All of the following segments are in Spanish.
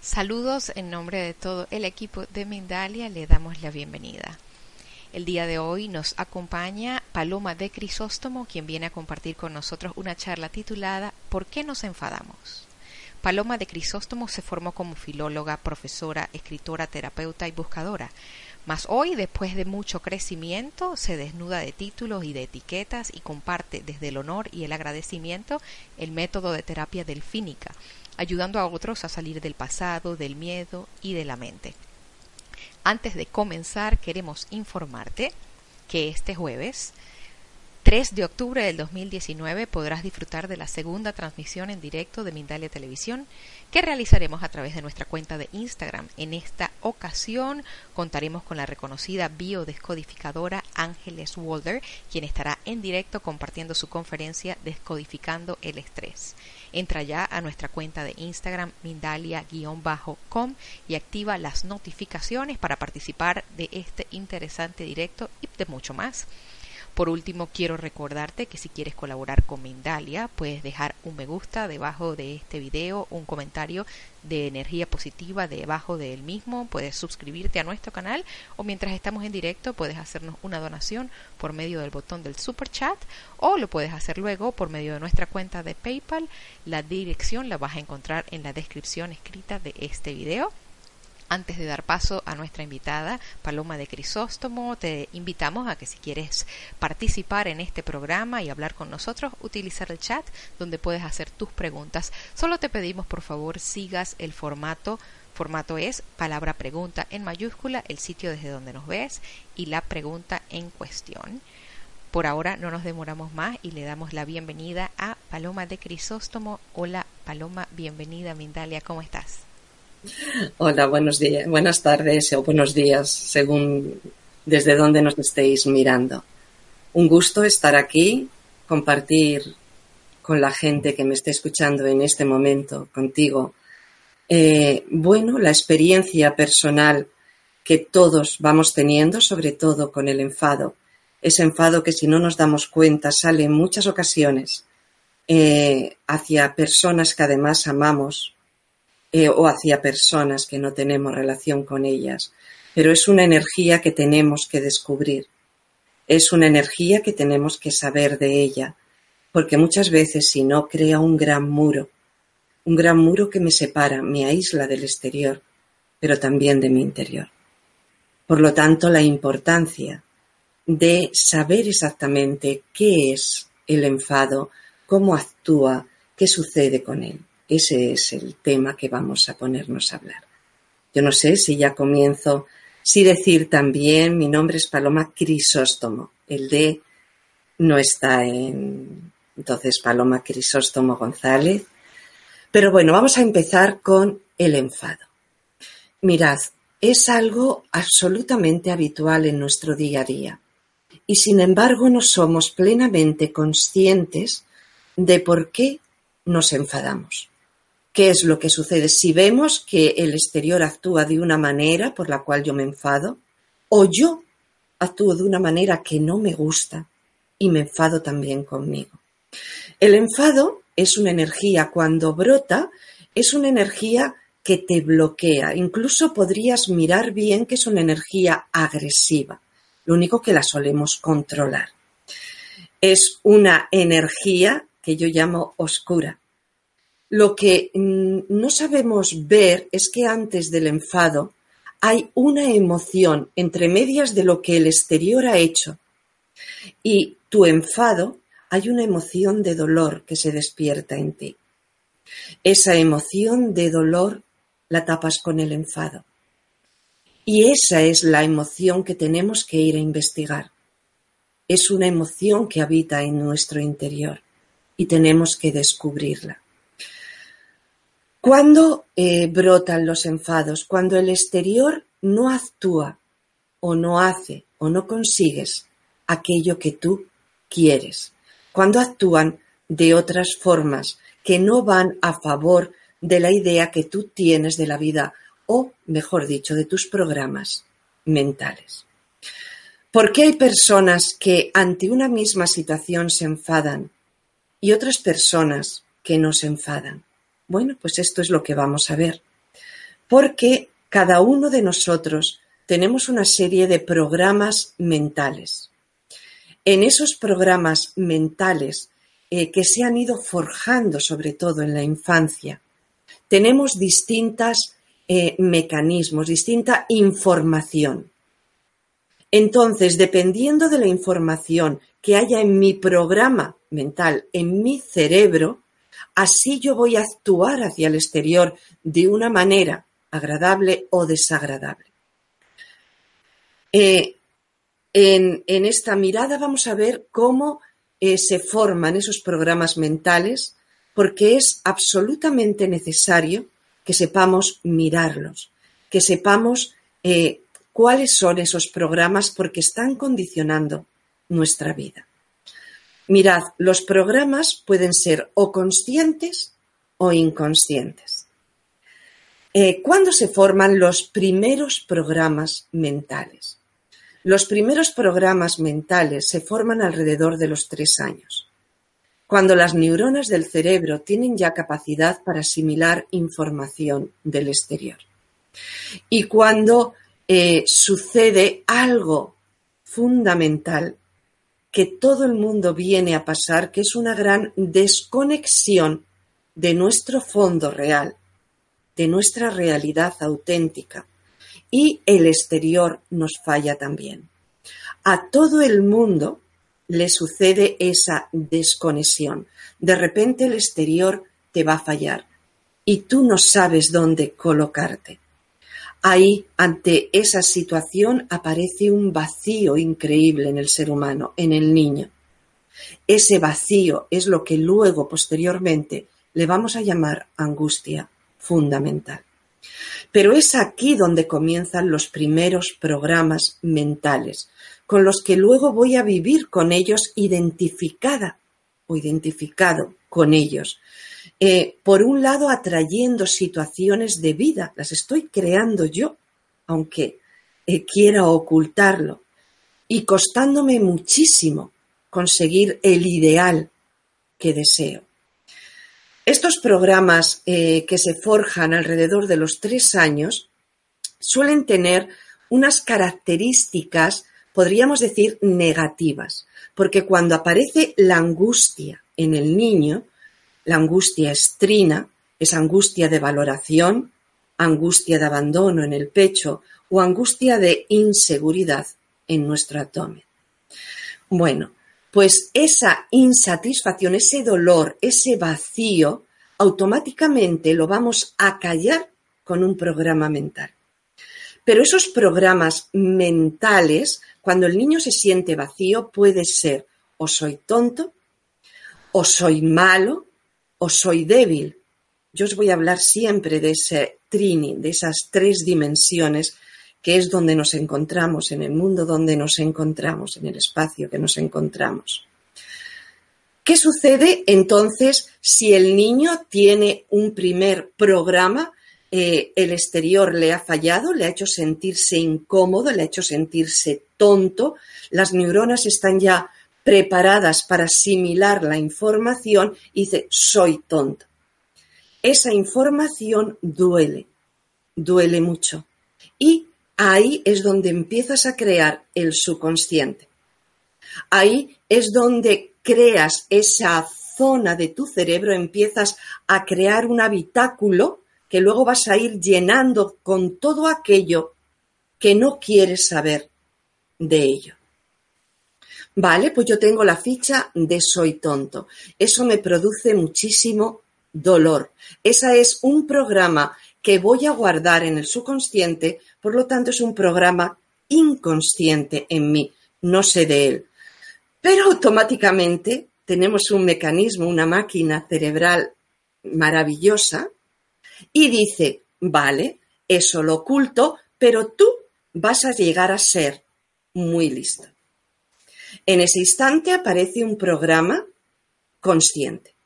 Saludos en nombre de todo el equipo de Mindalia, le damos la bienvenida. El día de hoy nos acompaña Paloma de Crisóstomo, quien viene a compartir con nosotros una charla titulada ¿Por qué nos enfadamos? Paloma de Crisóstomo se formó como filóloga, profesora, escritora, terapeuta y buscadora. Mas hoy, después de mucho crecimiento, se desnuda de títulos y de etiquetas y comparte desde el honor y el agradecimiento el método de terapia delfínica, ayudando a otros a salir del pasado, del miedo y de la mente. Antes de comenzar, queremos informarte que este jueves 3 de octubre del 2019 podrás disfrutar de la segunda transmisión en directo de Mindalia Televisión que realizaremos a través de nuestra cuenta de Instagram. En esta ocasión contaremos con la reconocida biodescodificadora Ángeles Walder, quien estará en directo compartiendo su conferencia Descodificando el Estrés. Entra ya a nuestra cuenta de Instagram mindalia-com y activa las notificaciones para participar de este interesante directo y de mucho más. Por último, quiero recordarte que si quieres colaborar con Mindalia, puedes dejar un me gusta debajo de este video, un comentario de energía positiva debajo del mismo, puedes suscribirte a nuestro canal o mientras estamos en directo puedes hacernos una donación por medio del botón del super chat o lo puedes hacer luego por medio de nuestra cuenta de PayPal. La dirección la vas a encontrar en la descripción escrita de este video. Antes de dar paso a nuestra invitada, Paloma de Crisóstomo, te invitamos a que si quieres participar en este programa y hablar con nosotros, utilizar el chat donde puedes hacer tus preguntas. Solo te pedimos, por favor, sigas el formato. Formato es palabra pregunta en mayúscula, el sitio desde donde nos ves y la pregunta en cuestión. Por ahora no nos demoramos más y le damos la bienvenida a Paloma de Crisóstomo. Hola Paloma, bienvenida Mindalia, ¿cómo estás? Hola, buenos días, buenas tardes o buenos días, según desde donde nos estéis mirando. Un gusto estar aquí, compartir con la gente que me esté escuchando en este momento, contigo. Eh, bueno, la experiencia personal que todos vamos teniendo, sobre todo con el enfado. Ese enfado que si no nos damos cuenta sale en muchas ocasiones eh, hacia personas que además amamos eh, o hacia personas que no tenemos relación con ellas, pero es una energía que tenemos que descubrir. Es una energía que tenemos que saber de ella, porque muchas veces si no crea un gran muro, un gran muro que me separa, me aísla del exterior, pero también de mi interior. Por lo tanto, la importancia de saber exactamente qué es el enfado, cómo actúa, qué sucede con él. Ese es el tema que vamos a ponernos a hablar. Yo no sé si ya comienzo, si decir también, mi nombre es Paloma Crisóstomo. El D no está en, entonces, Paloma Crisóstomo González. Pero bueno, vamos a empezar con el enfado. Mirad, es algo absolutamente habitual en nuestro día a día. Y sin embargo no somos plenamente conscientes de por qué nos enfadamos. ¿Qué es lo que sucede? Si vemos que el exterior actúa de una manera por la cual yo me enfado, o yo actúo de una manera que no me gusta y me enfado también conmigo. El enfado es una energía, cuando brota, es una energía que te bloquea. Incluso podrías mirar bien que es una energía agresiva. Lo único que la solemos controlar. Es una energía que yo llamo oscura, lo que mm, no sabemos ver es que antes del enfado hay una emoción entre medias de lo que el exterior ha hecho y tu enfado hay una emoción de dolor que se despierta en ti. Esa emoción de dolor la tapas con el enfado. Y esa es la emoción que tenemos que ir a investigar. Es una emoción que habita en nuestro interior y tenemos que descubrirla. ¿Cuándo eh, brotan los enfados? Cuando el exterior no actúa o no hace o no consigues aquello que tú quieres. Cuando actúan de otras formas que no van a favor de la idea que tú tienes de la vida o, mejor dicho, de tus programas mentales. ¿Por qué hay personas que ante una misma situación se enfadan y otras personas que no se enfadan? Bueno, pues esto es lo que vamos a ver. Porque cada uno de nosotros tenemos una serie de programas mentales. En esos programas mentales eh, que se han ido forjando sobre todo en la infancia, tenemos distintos eh, mecanismos, distinta información. Entonces, dependiendo de la información que haya en mi programa mental, en mi cerebro, así yo voy a actuar hacia el exterior de una manera agradable o desagradable. Eh, en, esta mirada vamos a ver cómo eh, se forman esos programas mentales porque es absolutamente necesario que sepamos mirarlos, que sepamos eh, cuáles son esos programas porque están condicionando nuestra vida. Mirad, los programas pueden ser o conscientes o inconscientes. Eh, ¿Cuándo se forman los primeros programas mentales? Los primeros programas mentales se forman alrededor de los tres años cuando las neuronas del cerebro tienen ya capacidad para asimilar información del exterior. Y cuando eh, sucede algo fundamental que todo el mundo viene a pasar, que es una gran desconexión de nuestro fondo real, de nuestra realidad auténtica, y el exterior nos falla también. A todo el mundo le sucede esa desconexión. De repente el exterior te va a fallar y tú no sabes dónde colocarte. Ahí, ante esa situación, aparece un vacío increíble en el ser humano, en el niño. Ese vacío es lo que luego, posteriormente, le vamos a llamar angustia fundamental. Pero es aquí donde comienzan los primeros programas mentales, con los que luego voy a vivir con ellos identificada o identificado con ellos. Eh, por un lado, atrayendo situaciones de vida, las estoy creando yo, aunque eh, quiera ocultarlo, y costándome muchísimo conseguir el ideal que deseo. Estos programas eh, que se forjan alrededor de los tres años suelen tener unas características podríamos decir negativas, porque cuando aparece la angustia en el niño, la angustia estrina, es angustia de valoración, angustia de abandono en el pecho o angustia de inseguridad en nuestro abdomen. Bueno, pues esa insatisfacción, ese dolor, ese vacío, automáticamente lo vamos a callar con un programa mental. Pero esos programas mentales cuando el niño se siente vacío puede ser o soy tonto, o soy malo, o soy débil. Yo os voy a hablar siempre de ese trini, de esas tres dimensiones que es donde nos encontramos, en el mundo donde nos encontramos, en el espacio que nos encontramos. ¿Qué sucede entonces si el niño tiene un primer programa eh, el exterior le ha fallado, le ha hecho sentirse incómodo, le ha hecho sentirse tonto, las neuronas están ya preparadas para asimilar la información dice, soy tonto. Esa información duele, duele mucho. Y ahí es donde empiezas a crear el subconsciente. Ahí es donde creas esa zona de tu cerebro, empiezas a crear un habitáculo que luego vas a ir llenando con todo aquello que no quieres saber de ello. Vale, pues yo tengo la ficha de soy tonto. Eso me produce muchísimo dolor. Esa es un programa que voy a guardar en el subconsciente, por lo tanto es un programa inconsciente en mí, no sé de él. Pero automáticamente tenemos un mecanismo, una máquina cerebral maravillosa y dice, vale, eso lo oculto, pero tú vas a llegar a ser muy listo. En ese instante aparece un programa consciente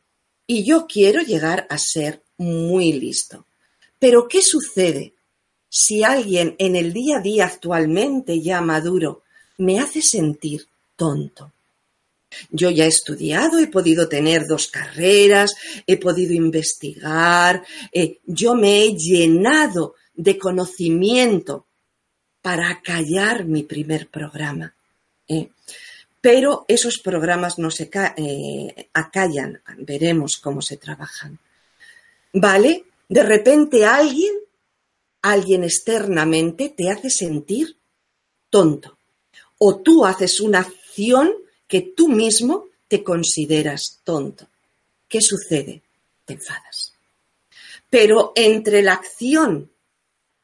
y yo quiero llegar a ser muy listo. Pero ¿qué sucede si alguien en el día a día actualmente ya maduro me hace sentir tonto? Yo ya he estudiado, he podido tener dos carreras, he podido investigar, eh, yo me he llenado de conocimiento para callar mi primer programa. ¿eh? Pero esos programas no se eh, acallan, veremos cómo se trabajan. ¿Vale? De repente alguien, alguien externamente te hace sentir tonto. O tú haces una acción que tú mismo te consideras tonto. ¿Qué sucede? Te enfadas. Pero entre la acción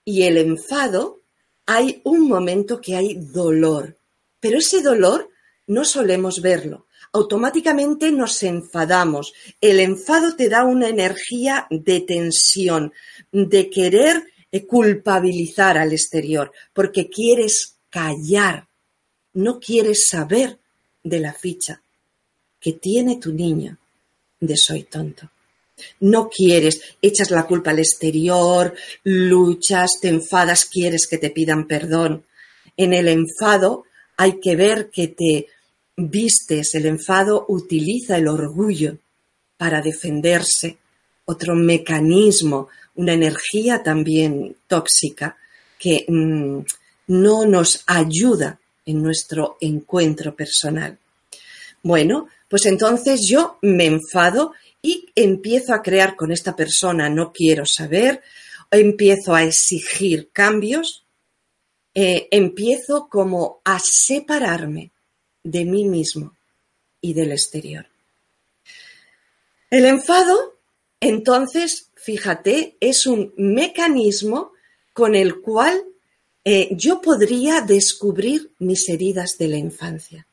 y el enfado hay un momento que hay dolor, pero ese dolor no solemos verlo. Automáticamente nos enfadamos. El enfado te da una energía de tensión, de querer eh, culpabilizar al exterior, porque quieres callar, no quieres saber de la ficha que tiene tu niño de soy tonto. No quieres, echas la culpa al exterior, luchas, te enfadas, quieres que te pidan perdón. En el enfado hay que ver que te vistes, el enfado utiliza el orgullo para defenderse, otro mecanismo, una energía también tóxica que mm, no nos ayuda en nuestro encuentro personal. Bueno, pues entonces yo me enfado y empiezo a crear con esta persona, no quiero saber, empiezo a exigir cambios, eh, empiezo como a separarme de mí mismo y del exterior. El enfado, entonces, fíjate, es un mecanismo con el cual eh, yo podría descubrir mis heridas de la infancia.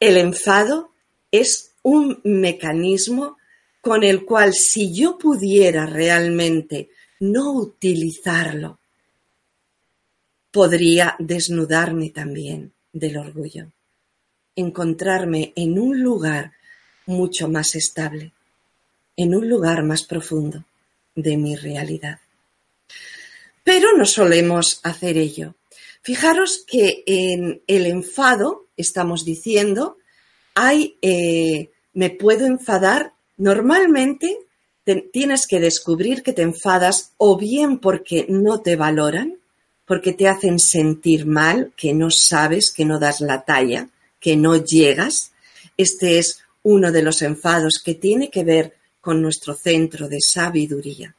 El enfado es un mecanismo con el cual si yo pudiera realmente no utilizarlo, podría desnudarme también del orgullo, encontrarme en un lugar mucho más estable, en un lugar más profundo de mi realidad. Pero no solemos hacer ello. Fijaros que en el enfado, estamos diciendo, hay, eh, me puedo enfadar, normalmente tienes que descubrir que te enfadas o bien porque no te valoran, porque te hacen sentir mal, que no sabes, que no das la talla, que no llegas. Este es uno de los enfados que tiene que ver con nuestro centro de sabiduría.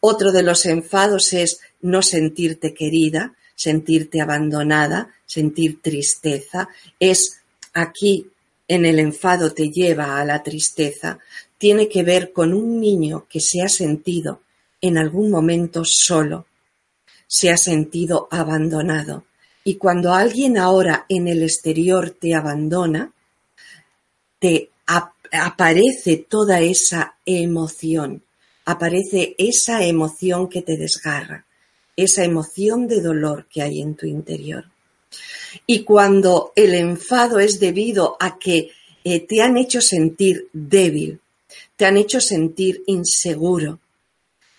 Otro de los enfados es no sentirte querida, sentirte abandonada, sentir tristeza. Es aquí en el enfado te lleva a la tristeza. Tiene que ver con un niño que se ha sentido en algún momento solo, se ha sentido abandonado. Y cuando alguien ahora en el exterior te abandona, te aparece toda esa emoción aparece esa emoción que te desgarra, esa emoción de dolor que hay en tu interior. Y cuando el enfado es debido a que eh, te han hecho sentir débil, te han hecho sentir inseguro,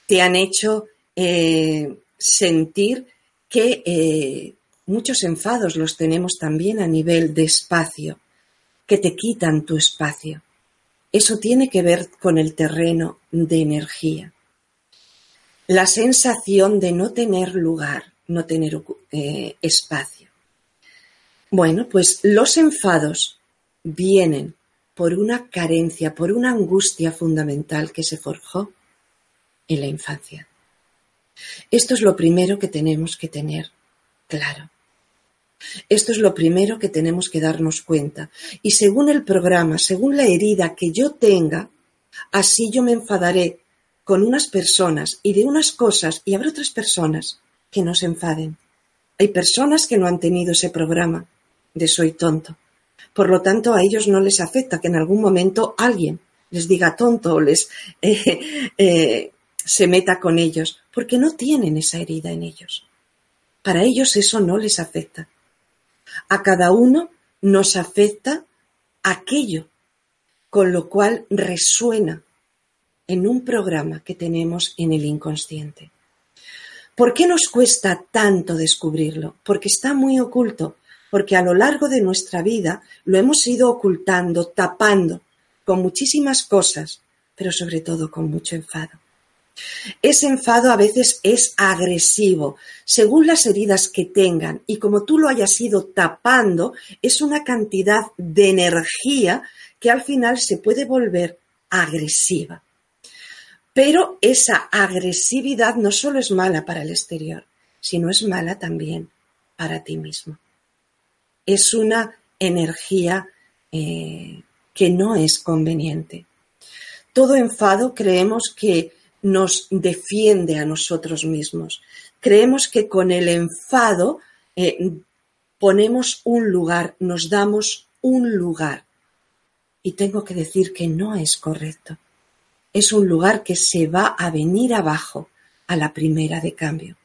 te han hecho eh, sentir que eh, muchos enfados los tenemos también a nivel de espacio, que te quitan tu espacio. Eso tiene que ver con el terreno de energía. La sensación de no tener lugar, no tener eh, espacio. Bueno, pues los enfados vienen por una carencia, por una angustia fundamental que se forjó en la infancia. Esto es lo primero que tenemos que tener claro. Esto es lo primero que tenemos que darnos cuenta. Y según el programa, según la herida que yo tenga, así yo me enfadaré con unas personas y de unas cosas y habrá otras personas que no se enfaden. Hay personas que no han tenido ese programa de soy tonto. Por lo tanto, a ellos no les afecta que en algún momento alguien les diga tonto o les eh, eh, se meta con ellos, porque no tienen esa herida en ellos. Para ellos eso no les afecta. A cada uno nos afecta aquello con lo cual resuena en un programa que tenemos en el inconsciente. ¿Por qué nos cuesta tanto descubrirlo? Porque está muy oculto, porque a lo largo de nuestra vida lo hemos ido ocultando, tapando con muchísimas cosas, pero sobre todo con mucho enfado. Ese enfado a veces es agresivo, según las heridas que tengan, y como tú lo hayas ido tapando, es una cantidad de energía que al final se puede volver agresiva. Pero esa agresividad no solo es mala para el exterior, sino es mala también para ti mismo. Es una energía eh, que no es conveniente. Todo enfado creemos que nos defiende a nosotros mismos. Creemos que con el enfado eh, ponemos un lugar, nos damos un lugar. Y tengo que decir que no es correcto. Es un lugar que se va a venir abajo a la primera de cambio.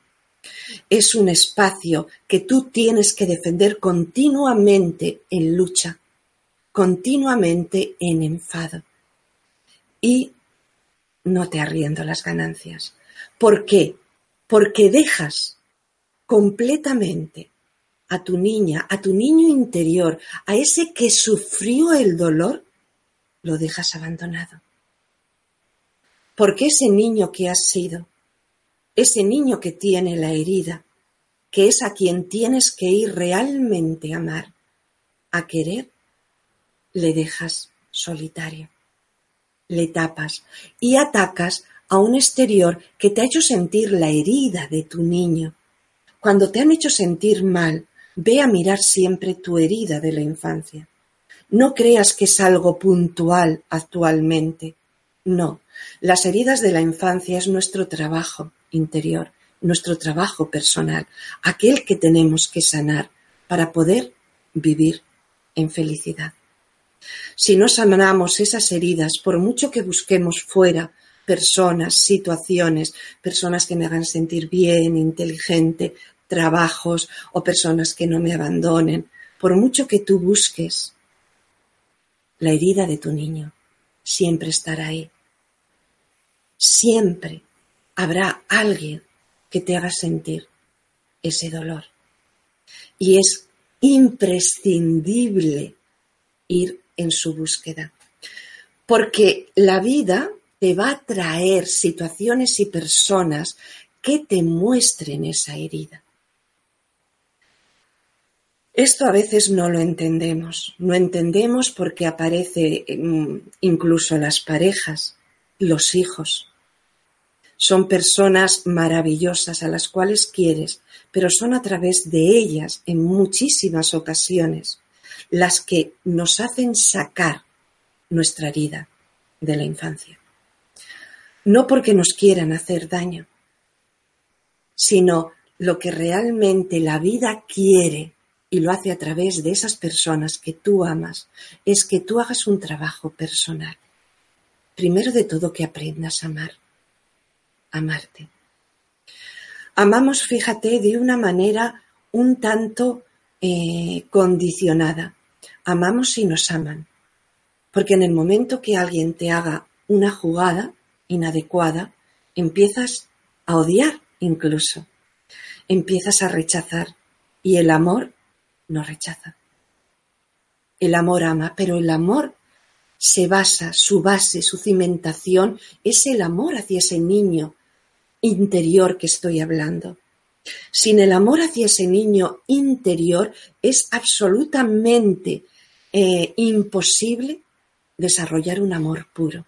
Es un espacio que tú tienes que defender continuamente en lucha, continuamente en enfado. Y no te arriendo las ganancias. ¿Por qué? Porque dejas completamente a tu niña, a tu niño interior, a ese que sufrió el dolor, lo dejas abandonado. Porque ese niño que has sido, ese niño que tiene la herida, que es a quien tienes que ir realmente a amar, a querer, le dejas solitario le tapas y atacas a un exterior que te ha hecho sentir la herida de tu niño. Cuando te han hecho sentir mal, ve a mirar siempre tu herida de la infancia. No creas que es algo puntual actualmente. No, las heridas de la infancia es nuestro trabajo interior, nuestro trabajo personal, aquel que tenemos que sanar para poder vivir en felicidad. Si no sanamos esas heridas, por mucho que busquemos fuera personas, situaciones, personas que me hagan sentir bien, inteligente, trabajos o personas que no me abandonen, por mucho que tú busques, la herida de tu niño siempre estará ahí. Siempre habrá alguien que te haga sentir ese dolor. Y es imprescindible ir en su búsqueda. Porque la vida te va a traer situaciones y personas que te muestren esa herida. Esto a veces no lo entendemos. No entendemos porque aparece mm, incluso las parejas, los hijos. Son personas maravillosas a las cuales quieres, pero son a través de ellas en muchísimas ocasiones las que nos hacen sacar nuestra herida de la infancia. No porque nos quieran hacer daño, sino lo que realmente la vida quiere y lo hace a través de esas personas que tú amas, es que tú hagas un trabajo personal. Primero de todo que aprendas a amar, amarte. Amamos, fíjate, de una manera un tanto eh, condicionada. Amamos si nos aman. Porque en el momento que alguien te haga una jugada inadecuada, empiezas a odiar incluso. Empiezas a rechazar. Y el amor no rechaza. El amor ama, pero el amor se basa, su base, su cimentación es el amor hacia ese niño interior que estoy hablando. Sin el amor hacia ese niño interior es absolutamente eh, imposible desarrollar un amor puro.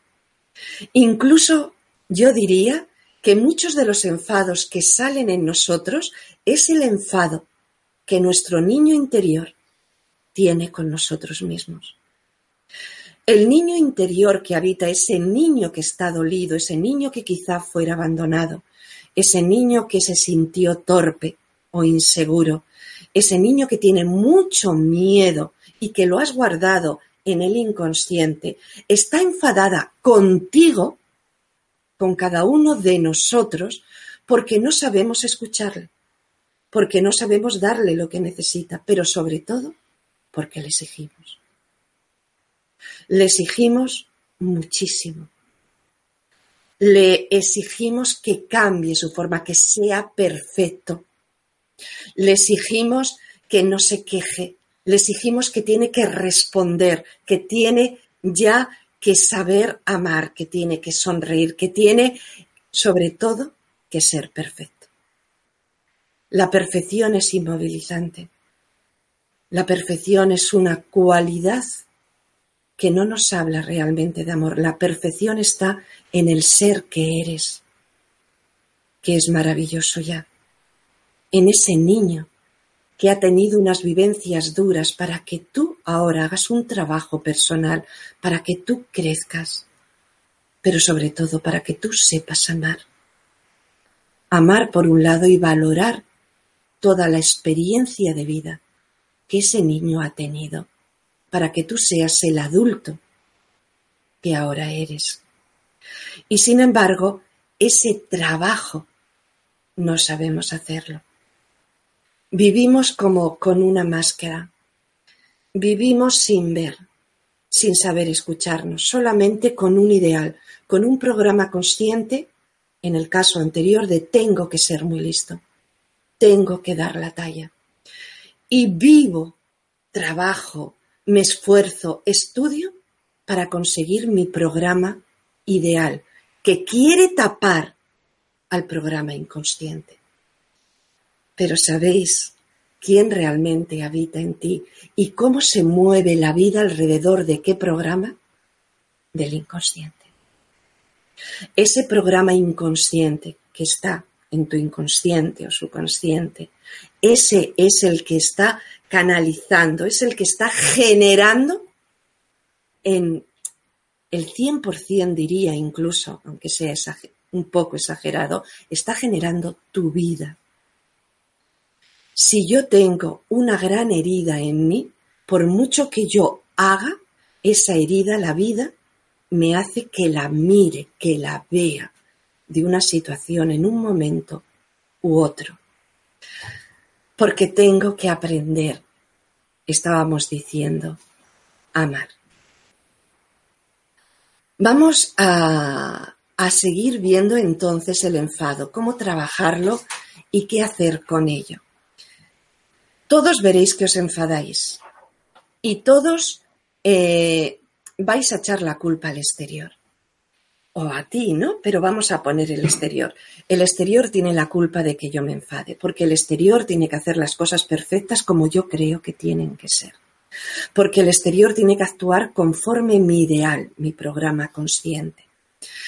Incluso yo diría que muchos de los enfados que salen en nosotros es el enfado que nuestro niño interior tiene con nosotros mismos. El niño interior que habita, ese niño que está dolido, ese niño que quizá fuera abandonado, ese niño que se sintió torpe o inseguro, ese niño que tiene mucho miedo y que lo has guardado en el inconsciente, está enfadada contigo, con cada uno de nosotros, porque no sabemos escucharle, porque no sabemos darle lo que necesita, pero sobre todo porque le exigimos. Le exigimos muchísimo. Le exigimos que cambie su forma, que sea perfecto. Le exigimos que no se queje. Le exigimos que tiene que responder, que tiene ya que saber amar, que tiene que sonreír, que tiene, sobre todo, que ser perfecto. La perfección es inmovilizante. La perfección es una cualidad que no nos habla realmente de amor. La perfección está en el ser que eres, que es maravilloso ya, en ese niño que ha tenido unas vivencias duras para que tú ahora hagas un trabajo personal, para que tú crezcas, pero sobre todo para que tú sepas amar. Amar por un lado y valorar toda la experiencia de vida que ese niño ha tenido para que tú seas el adulto que ahora eres. Y sin embargo, ese trabajo no sabemos hacerlo. Vivimos como con una máscara. Vivimos sin ver, sin saber escucharnos, solamente con un ideal, con un programa consciente, en el caso anterior de tengo que ser muy listo, tengo que dar la talla y vivo, trabajo, me esfuerzo, estudio para conseguir mi programa ideal, que quiere tapar al programa inconsciente. Pero ¿sabéis quién realmente habita en ti y cómo se mueve la vida alrededor de qué programa? Del inconsciente. Ese programa inconsciente que está en tu inconsciente o subconsciente, ese es el que está canalizando, es el que está generando en el 100% diría incluso, aunque sea un poco exagerado, está generando tu vida. Si yo tengo una gran herida en mí, por mucho que yo haga, esa herida, la vida, me hace que la mire, que la vea de una situación en un momento u otro porque tengo que aprender, estábamos diciendo, amar. Vamos a, a seguir viendo entonces el enfado, cómo trabajarlo y qué hacer con ello. Todos veréis que os enfadáis y todos eh, vais a echar la culpa al exterior o a ti, ¿no? Pero vamos a poner el exterior. El exterior tiene la culpa de que yo me enfade, porque el exterior tiene que hacer las cosas perfectas como yo creo que tienen que ser. Porque el exterior tiene que actuar conforme mi ideal, mi programa consciente.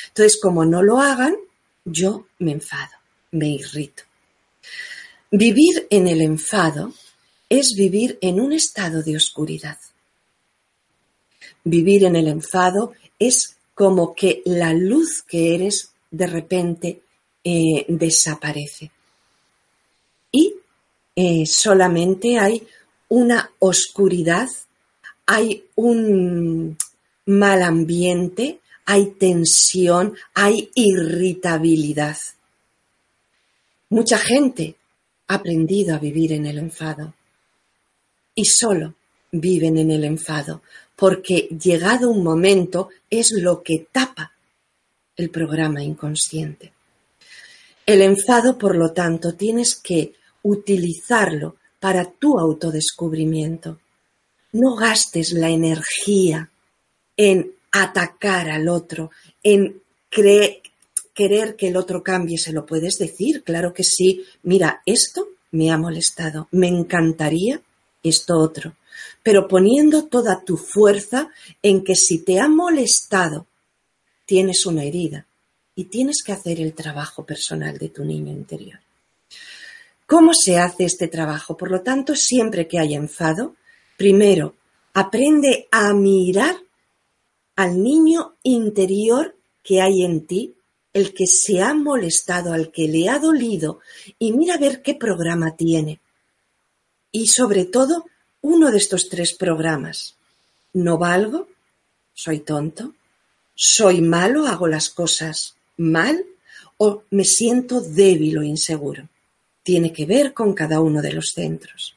Entonces, como no lo hagan, yo me enfado, me irrito. Vivir en el enfado es vivir en un estado de oscuridad. Vivir en el enfado es como que la luz que eres de repente eh, desaparece. Y eh, solamente hay una oscuridad, hay un mal ambiente, hay tensión, hay irritabilidad. Mucha gente ha aprendido a vivir en el enfado y solo viven en el enfado porque llegado un momento es lo que tapa el programa inconsciente. El enfado, por lo tanto, tienes que utilizarlo para tu autodescubrimiento. No gastes la energía en atacar al otro, en querer que el otro cambie. Se lo puedes decir, claro que sí. Mira, esto me ha molestado. Me encantaría esto otro pero poniendo toda tu fuerza en que si te ha molestado, tienes una herida y tienes que hacer el trabajo personal de tu niño interior. ¿Cómo se hace este trabajo? Por lo tanto, siempre que haya enfado, primero aprende a mirar al niño interior que hay en ti, el que se ha molestado, al que le ha dolido, y mira a ver qué programa tiene. Y sobre todo, uno de estos tres programas. ¿No valgo? ¿Soy tonto? ¿Soy malo? ¿Hago las cosas mal? ¿O me siento débil o inseguro? Tiene que ver con cada uno de los centros.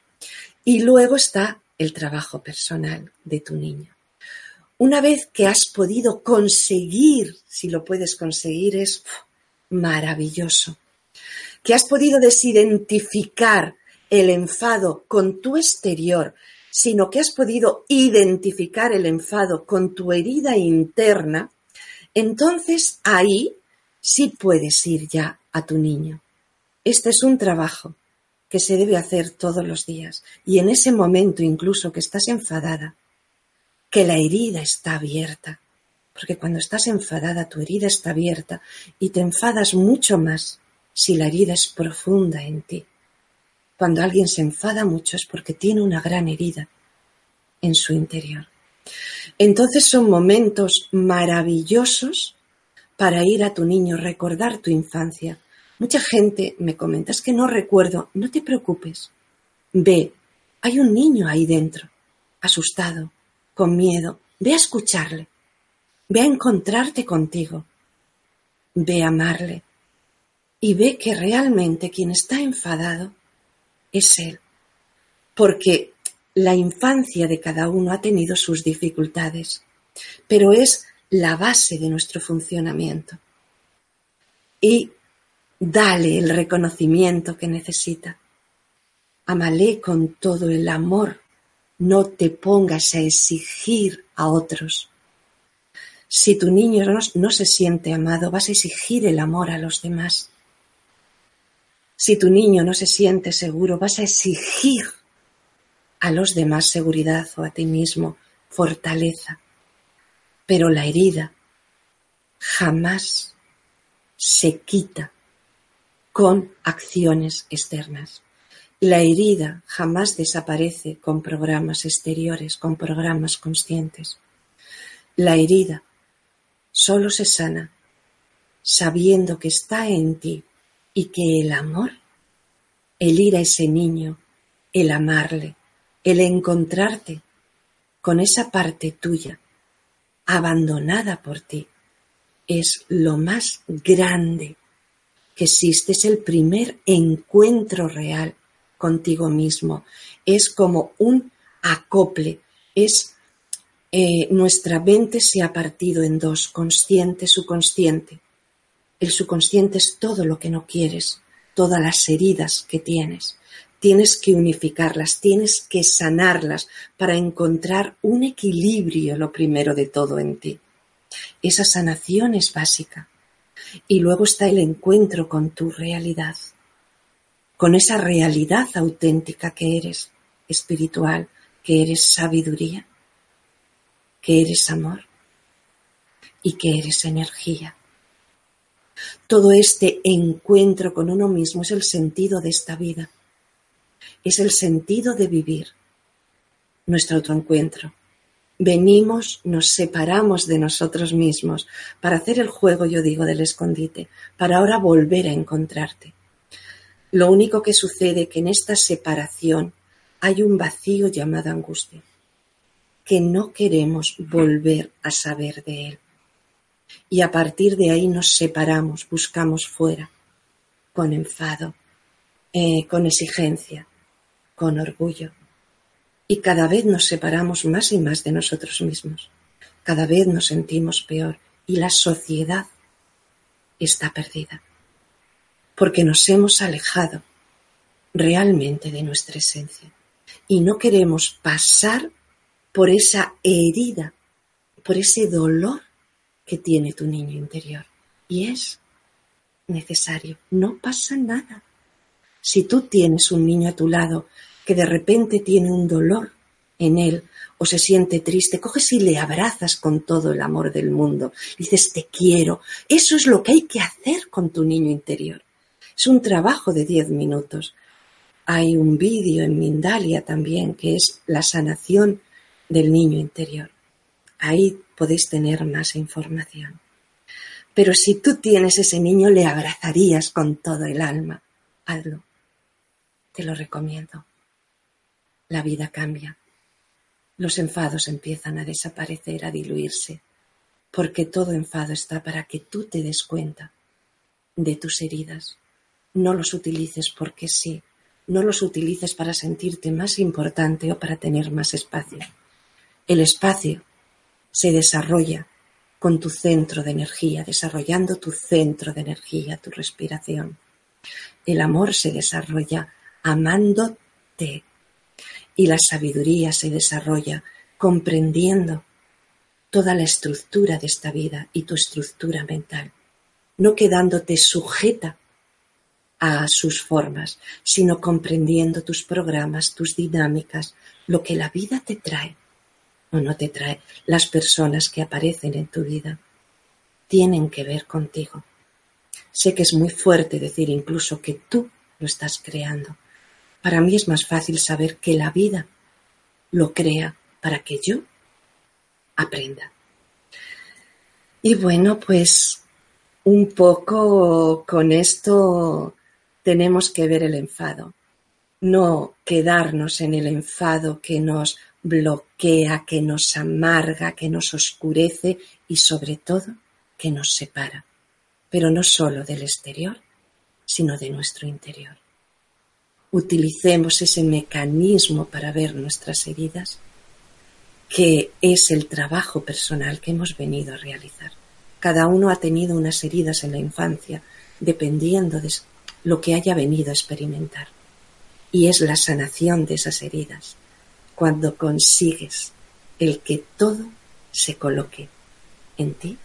Y luego está el trabajo personal de tu niño. Una vez que has podido conseguir, si lo puedes conseguir, es maravilloso. Que has podido desidentificar el enfado con tu exterior, sino que has podido identificar el enfado con tu herida interna, entonces ahí sí puedes ir ya a tu niño. Este es un trabajo que se debe hacer todos los días y en ese momento incluso que estás enfadada, que la herida está abierta, porque cuando estás enfadada tu herida está abierta y te enfadas mucho más si la herida es profunda en ti. Cuando alguien se enfada mucho es porque tiene una gran herida en su interior. Entonces son momentos maravillosos para ir a tu niño, recordar tu infancia. Mucha gente me comenta, es que no recuerdo, no te preocupes. Ve, hay un niño ahí dentro, asustado, con miedo. Ve a escucharle, ve a encontrarte contigo, ve a amarle y ve que realmente quien está enfadado es Él. Porque la infancia de cada uno ha tenido sus dificultades, pero es la base de nuestro funcionamiento. Y dale el reconocimiento que necesita. Amale con todo el amor. No te pongas a exigir a otros. Si tu niño no, no se siente amado, vas a exigir el amor a los demás. Si tu niño no se siente seguro, vas a exigir a los demás seguridad o a ti mismo fortaleza. Pero la herida jamás se quita con acciones externas. La herida jamás desaparece con programas exteriores, con programas conscientes. La herida solo se sana sabiendo que está en ti y que el amor, el ir a ese niño, el amarle, el encontrarte con esa parte tuya abandonada por ti, es lo más grande que existe, es el primer encuentro real contigo mismo, es como un acople, es eh, nuestra mente se ha partido en dos, consciente, subconsciente. El subconsciente es todo lo que no quieres, todas las heridas que tienes. Tienes que unificarlas, tienes que sanarlas para encontrar un equilibrio, lo primero de todo en ti. Esa sanación es básica. Y luego está el encuentro con tu realidad, con esa realidad auténtica que eres, espiritual, que eres sabiduría, que eres amor y que eres energía. Todo este encuentro con uno mismo es el sentido de esta vida. Es el sentido de vivir nuestro otro encuentro. Venimos, nos separamos de nosotros mismos para hacer el juego, yo digo, del escondite, para ahora volver a encontrarte. Lo único que sucede que en esta separación hay un vacío llamado angustia, que no queremos volver a saber de él y a partir de ahí nos separamos, buscamos fuera, con enfado, eh, con exigencia, con orgullo. Y cada vez nos separamos más y más de nosotros mismos. Cada vez nos sentimos peor y la sociedad está perdida. Porque nos hemos alejado realmente de nuestra esencia. Y no queremos pasar por esa herida, por ese dolor que tiene tu niño interior. Y es necesario, no pasa nada. Si tú tienes un niño a tu lado que de repente tiene un dolor en él o se siente triste, coges y le abrazas con todo el amor del mundo. Dices, te quiero. Eso es lo que hay que hacer con tu niño interior. Es un trabajo de diez minutos. hay un vídeo en Mindalia también que es la sanación del niño interior. Ahí podéis tener más información. Pero si tú tienes ese niño, le abrazarías con todo el alma. Hazlo. Te lo recomiendo. La vida cambia. Los enfados empiezan a desaparecer, a diluirse, porque todo enfado está para que tú te des cuenta de tus heridas. No los utilices porque sí, no los utilices para sentirte más importante o para tener más espacio. El espacio se desarrolla con tu centro de energía, desarrollando tu centro de energía, tu respiración. El amor se desarrolla amándote y la sabiduría se desarrolla comprendiendo toda la estructura de esta vida y tu estructura mental, no quedándote sujeta a sus formas, sino comprendiendo tus programas, tus dinámicas, lo que la vida te trae o no te trae. Las personas que aparecen en tu vida tienen que ver contigo. Sé que es muy fuerte decir incluso que tú lo estás creando. Para mí es más fácil saber que la vida lo crea para que yo aprenda. Y bueno, pues un poco con esto tenemos que ver el enfado, no quedarnos en el enfado que nos bloquea, que nos amarga, que nos oscurece y sobre todo que nos separa, pero no solo del exterior, sino de nuestro interior. Utilicemos ese mecanismo para ver nuestras heridas, que es el trabajo personal que hemos venido a realizar. Cada uno ha tenido unas heridas en la infancia, dependiendo de lo que haya venido a experimentar. Y es la sanación de esas heridas cuando consigues el que todo se coloque en ti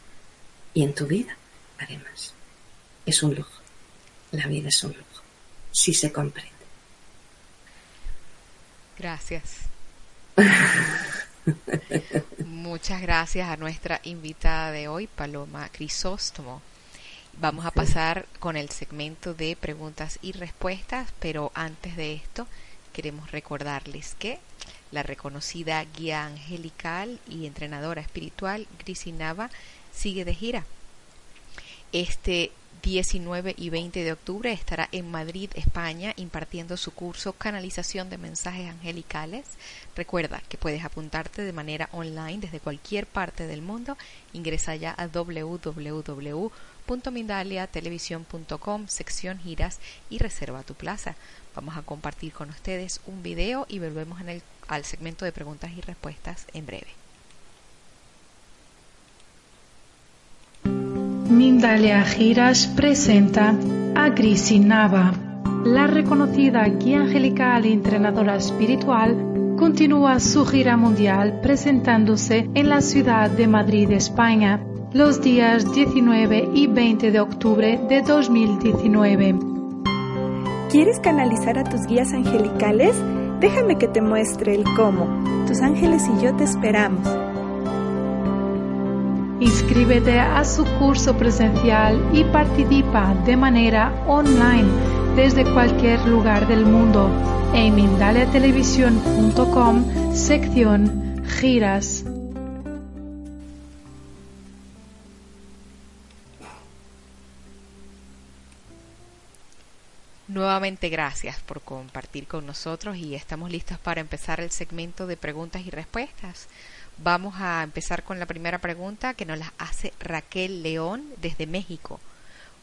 y en tu vida, además. Es un lujo. La vida es un lujo. Si se comprende. Gracias. Muchas gracias a nuestra invitada de hoy, Paloma Crisóstomo. Vamos a pasar con el segmento de preguntas y respuestas, pero antes de esto queremos recordarles que la reconocida guía angelical y entrenadora espiritual Grisi Nava sigue de gira. Este 19 y 20 de octubre estará en Madrid, España, impartiendo su curso Canalización de Mensajes Angelicales. Recuerda que puedes apuntarte de manera online desde cualquier parte del mundo. Ingresa ya a www.mindaliatelevisión.com, sección giras y reserva tu plaza. Vamos a compartir con ustedes un video y volvemos en el, al segmento de preguntas y respuestas en breve. Mindalia Giras presenta a Grisi Nava. La reconocida guía angelical y entrenadora espiritual continúa su gira mundial presentándose en la ciudad de Madrid, España, los días 19 y 20 de octubre de 2019. ¿Quieres canalizar a tus guías angelicales? Déjame que te muestre el cómo. Tus ángeles y yo te esperamos. Inscríbete a su curso presencial y participa de manera online desde cualquier lugar del mundo en mindaliatelevisión.com sección giras. Nuevamente gracias por compartir con nosotros y estamos listos para empezar el segmento de preguntas y respuestas. Vamos a empezar con la primera pregunta que nos la hace Raquel León desde México.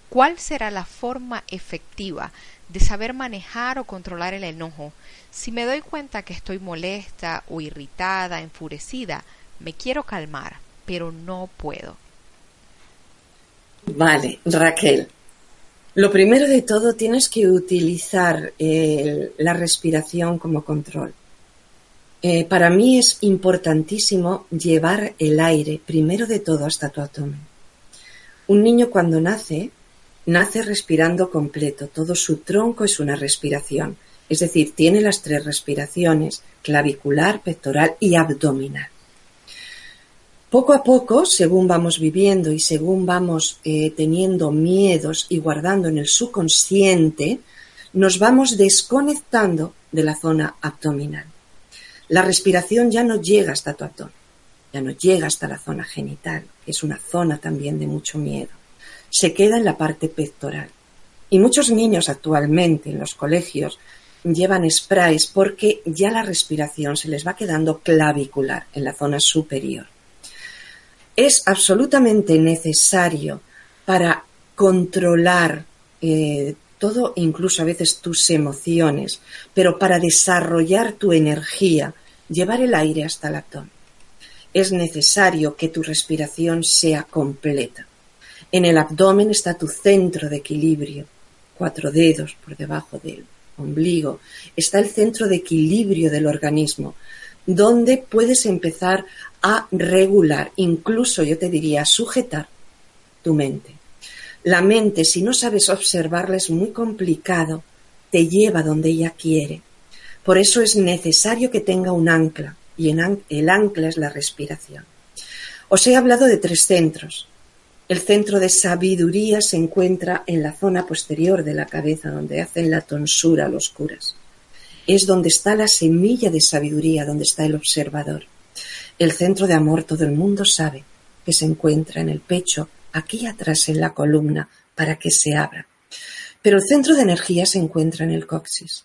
¿Cuál será la forma efectiva de saber manejar o controlar el enojo? Si me doy cuenta que estoy molesta o irritada, enfurecida, me quiero calmar, pero no puedo. Vale, Raquel. Lo primero de todo tienes que utilizar la respiración como control. Eh, para mí es importantísimo llevar el aire primero de todo hasta tu abdomen. Un niño cuando nace, nace respirando completo, todo su tronco es una respiración, es decir, tiene las tres respiraciones, clavicular, pectoral y abdominal. Poco a poco, según vamos viviendo y según vamos eh, teniendo miedos y guardando en el subconsciente, nos vamos desconectando de la zona abdominal. La respiración ya no llega hasta tu abdomen, ya no llega hasta la zona genital, que es una zona también de mucho miedo. Se queda en la parte pectoral. Y muchos niños actualmente en los colegios llevan sprays porque ya la respiración se les va quedando clavicular en la zona superior. Es absolutamente necesario para controlar eh, todo, incluso a veces tus emociones, pero para desarrollar tu energía, llevar el aire hasta el abdomen. Es necesario que tu respiración sea completa. En el abdomen está tu centro de equilibrio, cuatro dedos por debajo del ombligo, está el centro de equilibrio del organismo, donde puedes empezar a regular, incluso yo te diría, sujetar tu mente. La mente, si no sabes observarla, es muy complicado, te lleva donde ella quiere. Por eso es necesario que tenga un ancla, y el ancla es la respiración. Os he hablado de tres centros. El centro de sabiduría se encuentra en la zona posterior de la cabeza, donde hacen la tonsura los curas. Es donde está la semilla de sabiduría, donde está el observador. El centro de amor todo el mundo sabe que se encuentra en el pecho, aquí atrás en la columna, para que se abra. Pero el centro de energía se encuentra en el coxis.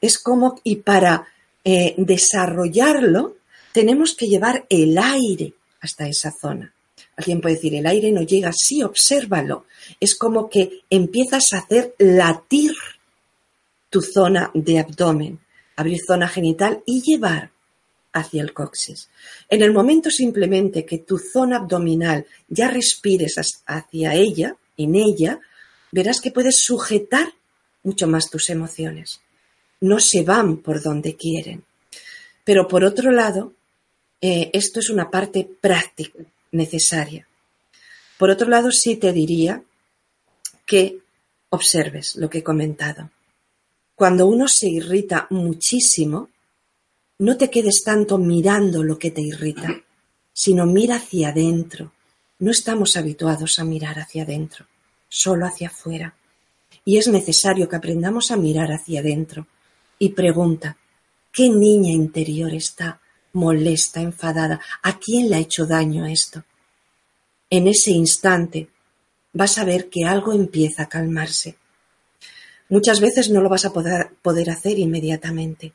Es como, y para eh, desarrollarlo, tenemos que llevar el aire hasta esa zona. Alguien puede decir, el aire no llega, sí, obsérvalo. Es como que empiezas a hacer latir tu zona de abdomen, abrir zona genital y llevar hacia el coxis. En el momento simplemente que tu zona abdominal ya respires hacia ella, en ella, verás que puedes sujetar mucho más tus emociones. No se van por donde quieren. Pero por otro lado, eh, esto es una parte práctica, necesaria. Por otro lado, sí te diría que observes lo que he comentado. Cuando uno se irrita muchísimo, no te quedes tanto mirando lo que te irrita, sino mira hacia adentro. No estamos habituados a mirar hacia adentro, solo hacia afuera. Y es necesario que aprendamos a mirar hacia adentro. Y pregunta, ¿qué niña interior está molesta, enfadada? ¿A quién le ha hecho daño esto? En ese instante vas a ver que algo empieza a calmarse. Muchas veces no lo vas a poder, poder hacer inmediatamente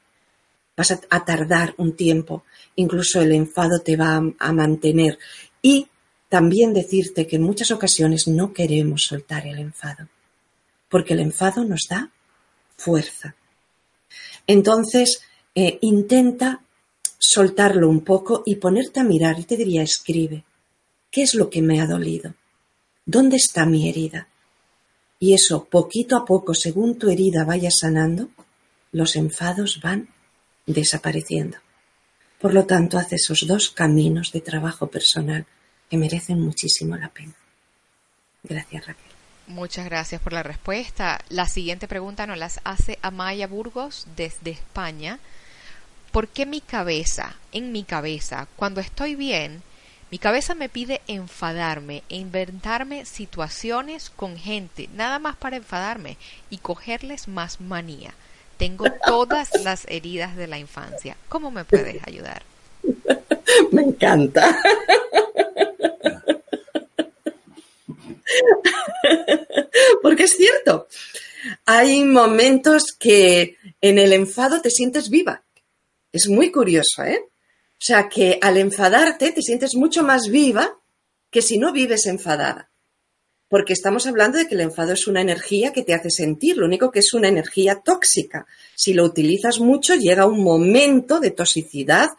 vas a, tardar un tiempo, incluso el enfado te va a, mantener. Y también decirte que en muchas ocasiones no queremos soltar el enfado, porque el enfado nos da fuerza. Entonces, eh, intenta soltarlo un poco y ponerte a mirar, y te diría, escribe, ¿qué es lo que me ha dolido? ¿Dónde está mi herida? Y eso, poquito a poco, según tu herida vaya sanando, los enfados van desapareciendo. Por lo tanto, hace esos dos caminos de trabajo personal que merecen muchísimo la pena. Gracias, Raquel. Muchas gracias por la respuesta. La siguiente pregunta nos las hace Amaya Burgos desde España. ¿Por qué mi cabeza, en mi cabeza, cuando estoy bien, mi cabeza me pide enfadarme e inventarme situaciones con gente, nada más para enfadarme y cogerles más manía? Tengo todas las heridas de la infancia. ¿Cómo me puedes ayudar? Me encanta. Porque es cierto, hay momentos que en el enfado te sientes viva. Es muy curioso, ¿eh? O sea, que al enfadarte te sientes mucho más viva que si no vives enfadada porque estamos hablando de que el enfado es una energía que te hace sentir, lo único que es una energía tóxica. Si lo utilizas mucho, llega un momento de toxicidad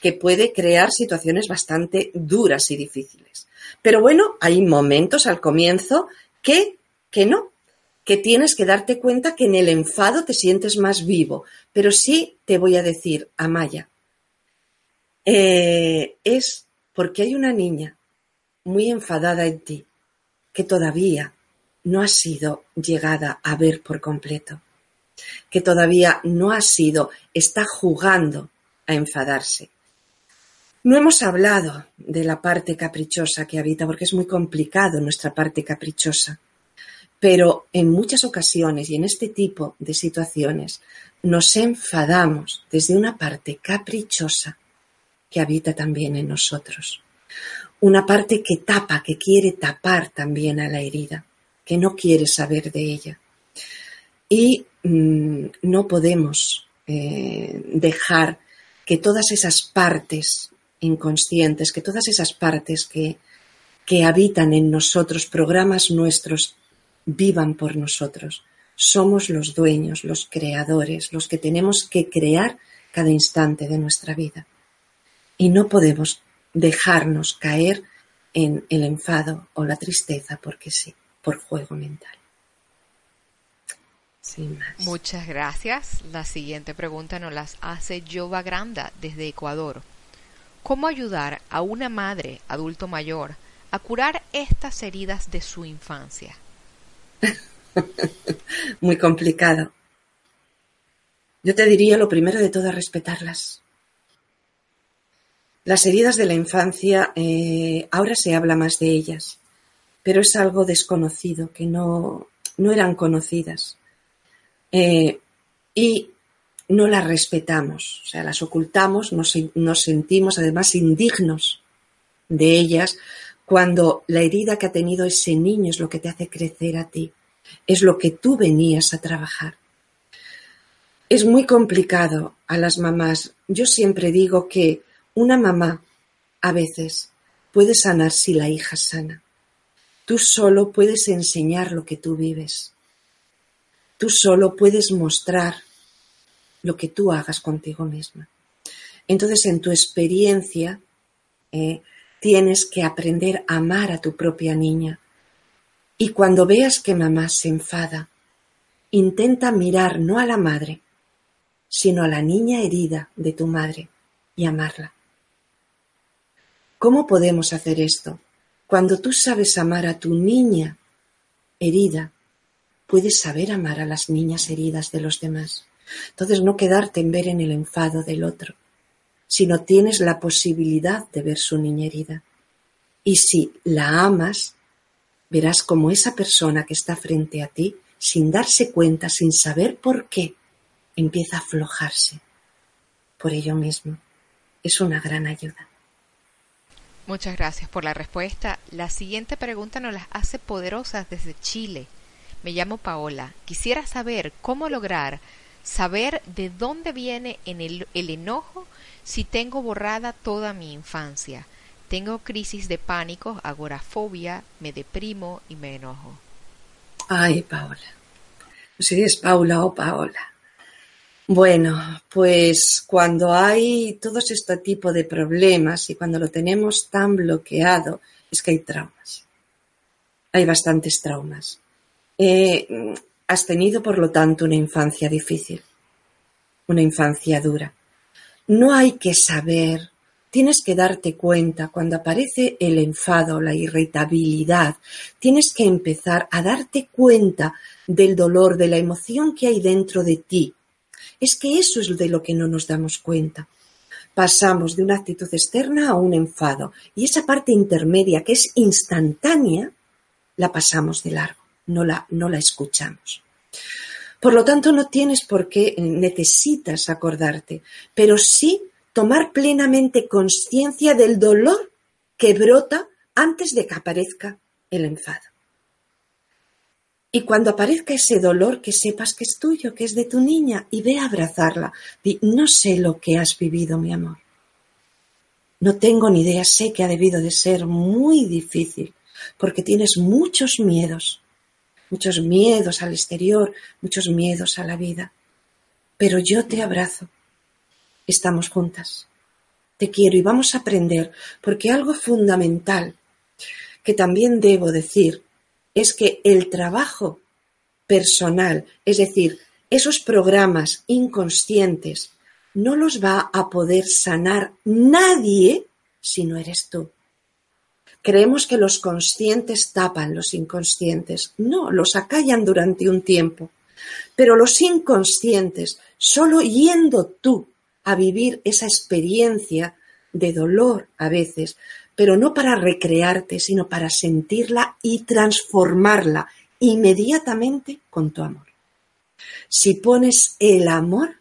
que puede crear situaciones bastante duras y difíciles. Pero bueno, hay momentos al comienzo que, que no, que tienes que darte cuenta que en el enfado te sientes más vivo. Pero sí te voy a decir, Amaya, eh, es porque hay una niña muy enfadada en ti que todavía no ha sido llegada a ver por completo, que todavía no ha sido, está jugando a enfadarse. No hemos hablado de la parte caprichosa que habita porque es muy complicado nuestra parte caprichosa, Pero en muchas ocasiones y en este tipo de situaciones nos enfadamos desde una parte caprichosa que habita también en nosotros. Una parte que tapa, que quiere tapar también a la herida, que no quiere saber de ella. Y mm, no podemos eh, dejar que todas esas partes inconscientes, que todas esas partes que, que habitan en nosotros, programas nuestros, vivan por nosotros. Somos los dueños, los creadores, los que tenemos que crear cada instante de nuestra vida. Y no podemos dejarnos caer en el enfado o la tristeza porque sí, por juego mental. Muchas gracias. La siguiente pregunta nos las hace Jova Granda desde Ecuador. ¿Cómo ayudar a una madre adulto mayor a curar estas heridas de su infancia? Muy complicado. Yo te diría lo primero de todo, respetarlas. Las heridas de la infancia, eh, ahora se habla más de ellas, pero es algo desconocido, que no, no eran conocidas. Eh, y no las respetamos, o sea, las ocultamos, nos, nos sentimos además indignos de ellas cuando la herida que ha tenido ese niño es lo que te hace crecer a ti, es lo que tú venías a trabajar. Es muy complicado a las mamás. Yo siempre digo que una mamá a veces puede sanar si la hija sana. Tú solo puedes enseñar lo que tú vives. Tú solo puedes mostrar lo que tú hagas contigo misma. Entonces, en tu experiencia, eh, tienes que aprender a amar a tu propia niña. Y cuando veas que mamá se enfada, intenta mirar no a la madre, sino a la niña herida de tu madre y amarla. ¿Cómo podemos hacer esto? Cuando tú sabes amar a tu niña herida, puedes saber amar a las niñas heridas de los demás. Entonces no quedarte en ver en el enfado del otro, sino tienes la posibilidad de ver su niña herida. Y si la amas, verás como esa persona que está frente a ti, sin darse cuenta, sin saber por qué, empieza a aflojarse por ello mismo. Es una gran ayuda. Muchas gracias por la respuesta. La siguiente pregunta nos las hace poderosas desde Chile. Me llamo Paola. Quisiera saber cómo lograr saber de dónde viene en el, el enojo si tengo borrada toda mi infancia. Tengo crisis de pánico, agorafobia, me deprimo y me enojo. Ay, Paola. Si es Paula o Paola. Bueno, pues cuando hay todo este tipo de problemas y cuando lo tenemos tan bloqueado, es que hay traumas. Hay bastantes traumas. Eh, has tenido, por lo tanto, una infancia difícil, una infancia dura. No hay que saber, tienes que darte cuenta cuando aparece el enfado, la irritabilidad, tienes que empezar a darte cuenta del dolor, de la emoción que hay dentro de ti. Es que eso es de lo que no nos damos cuenta. Pasamos de una actitud externa a un enfado y esa parte intermedia que es instantánea, la pasamos de largo no la, no la escuchamos. Por lo tanto, no tienes por qué, necesitas acordarte, pero sí tomar plenamente conciencia del dolor que brota antes de que aparezca el enfado. Y cuando aparezca ese dolor, que sepas que es tuyo, que es de tu niña, y ve a abrazarla. no sé lo que has vivido, mi amor. No tengo ni idea, sé que ha debido de ser muy difícil, porque tienes muchos miedos, muchos miedos al exterior, muchos miedos a la vida. Pero yo te abrazo. Estamos juntas. Te quiero y vamos a aprender, porque algo fundamental que también debo decir es que el trabajo personal, es decir, esos programas inconscientes, no los va a poder sanar nadie si no eres tú. Creemos que los conscientes tapan los inconscientes. No, los acallan durante un tiempo. Pero los inconscientes, solo yendo tú a vivir esa experiencia de dolor a veces, pero no para recrearte, sino para sentirla y transformarla inmediatamente con tu amor. Si pones el amor,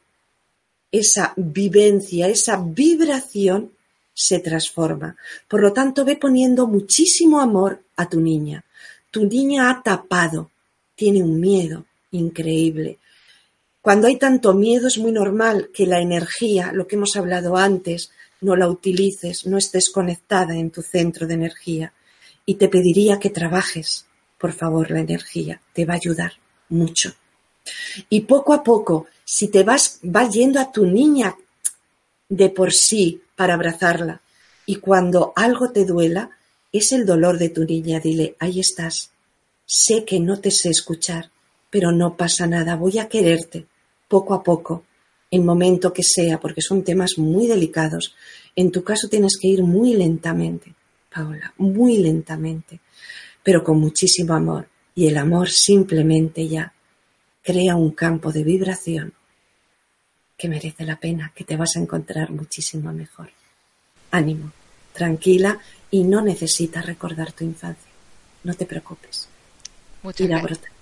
esa vivencia, esa vibración se transforma. Por lo tanto, ve poniendo muchísimo amor a tu niña. Tu niña ha tapado, tiene un miedo increíble. Cuando hay tanto miedo es muy normal que la energía, lo que hemos hablado antes, no la utilices, no estés conectada en tu centro de energía. Y te pediría que trabajes, por favor, la energía. Te va a ayudar mucho. Y poco a poco, si te vas, vas yendo a tu niña de por sí para abrazarla. Y cuando algo te duela, es el dolor de tu niña. Dile, ahí estás. Sé que no te sé escuchar, pero no pasa nada. Voy a quererte poco a poco, el momento que sea, porque son temas muy delicados. En tu caso tienes que ir muy lentamente, Paola, muy lentamente, pero con muchísimo amor. Y el amor simplemente ya crea un campo de vibración que merece la pena, que te vas a encontrar muchísimo mejor. Ánimo, tranquila y no necesitas recordar tu infancia. No te preocupes. Muchas gracias.